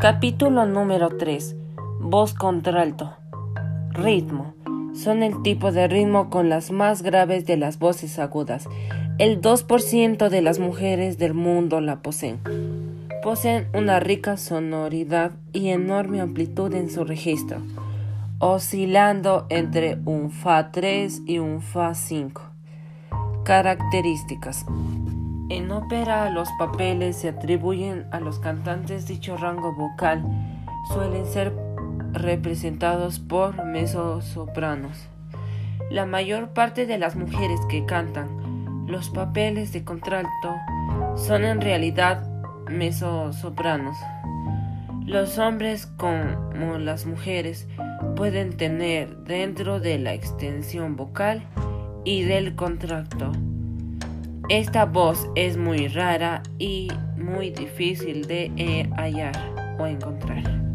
Capítulo número 3. Voz contralto. Ritmo. Son el tipo de ritmo con las más graves de las voces agudas. El 2% de las mujeres del mundo la poseen. Poseen una rica sonoridad y enorme amplitud en su registro, oscilando entre un Fa 3 y un Fa 5. Características. En ópera los papeles se atribuyen a los cantantes dicho rango vocal suelen ser representados por mezzosopranos. La mayor parte de las mujeres que cantan los papeles de contralto son en realidad mezzosopranos. Los hombres como las mujeres pueden tener dentro de la extensión vocal y del contralto esta voz es muy rara y muy difícil de eh, hallar o encontrar.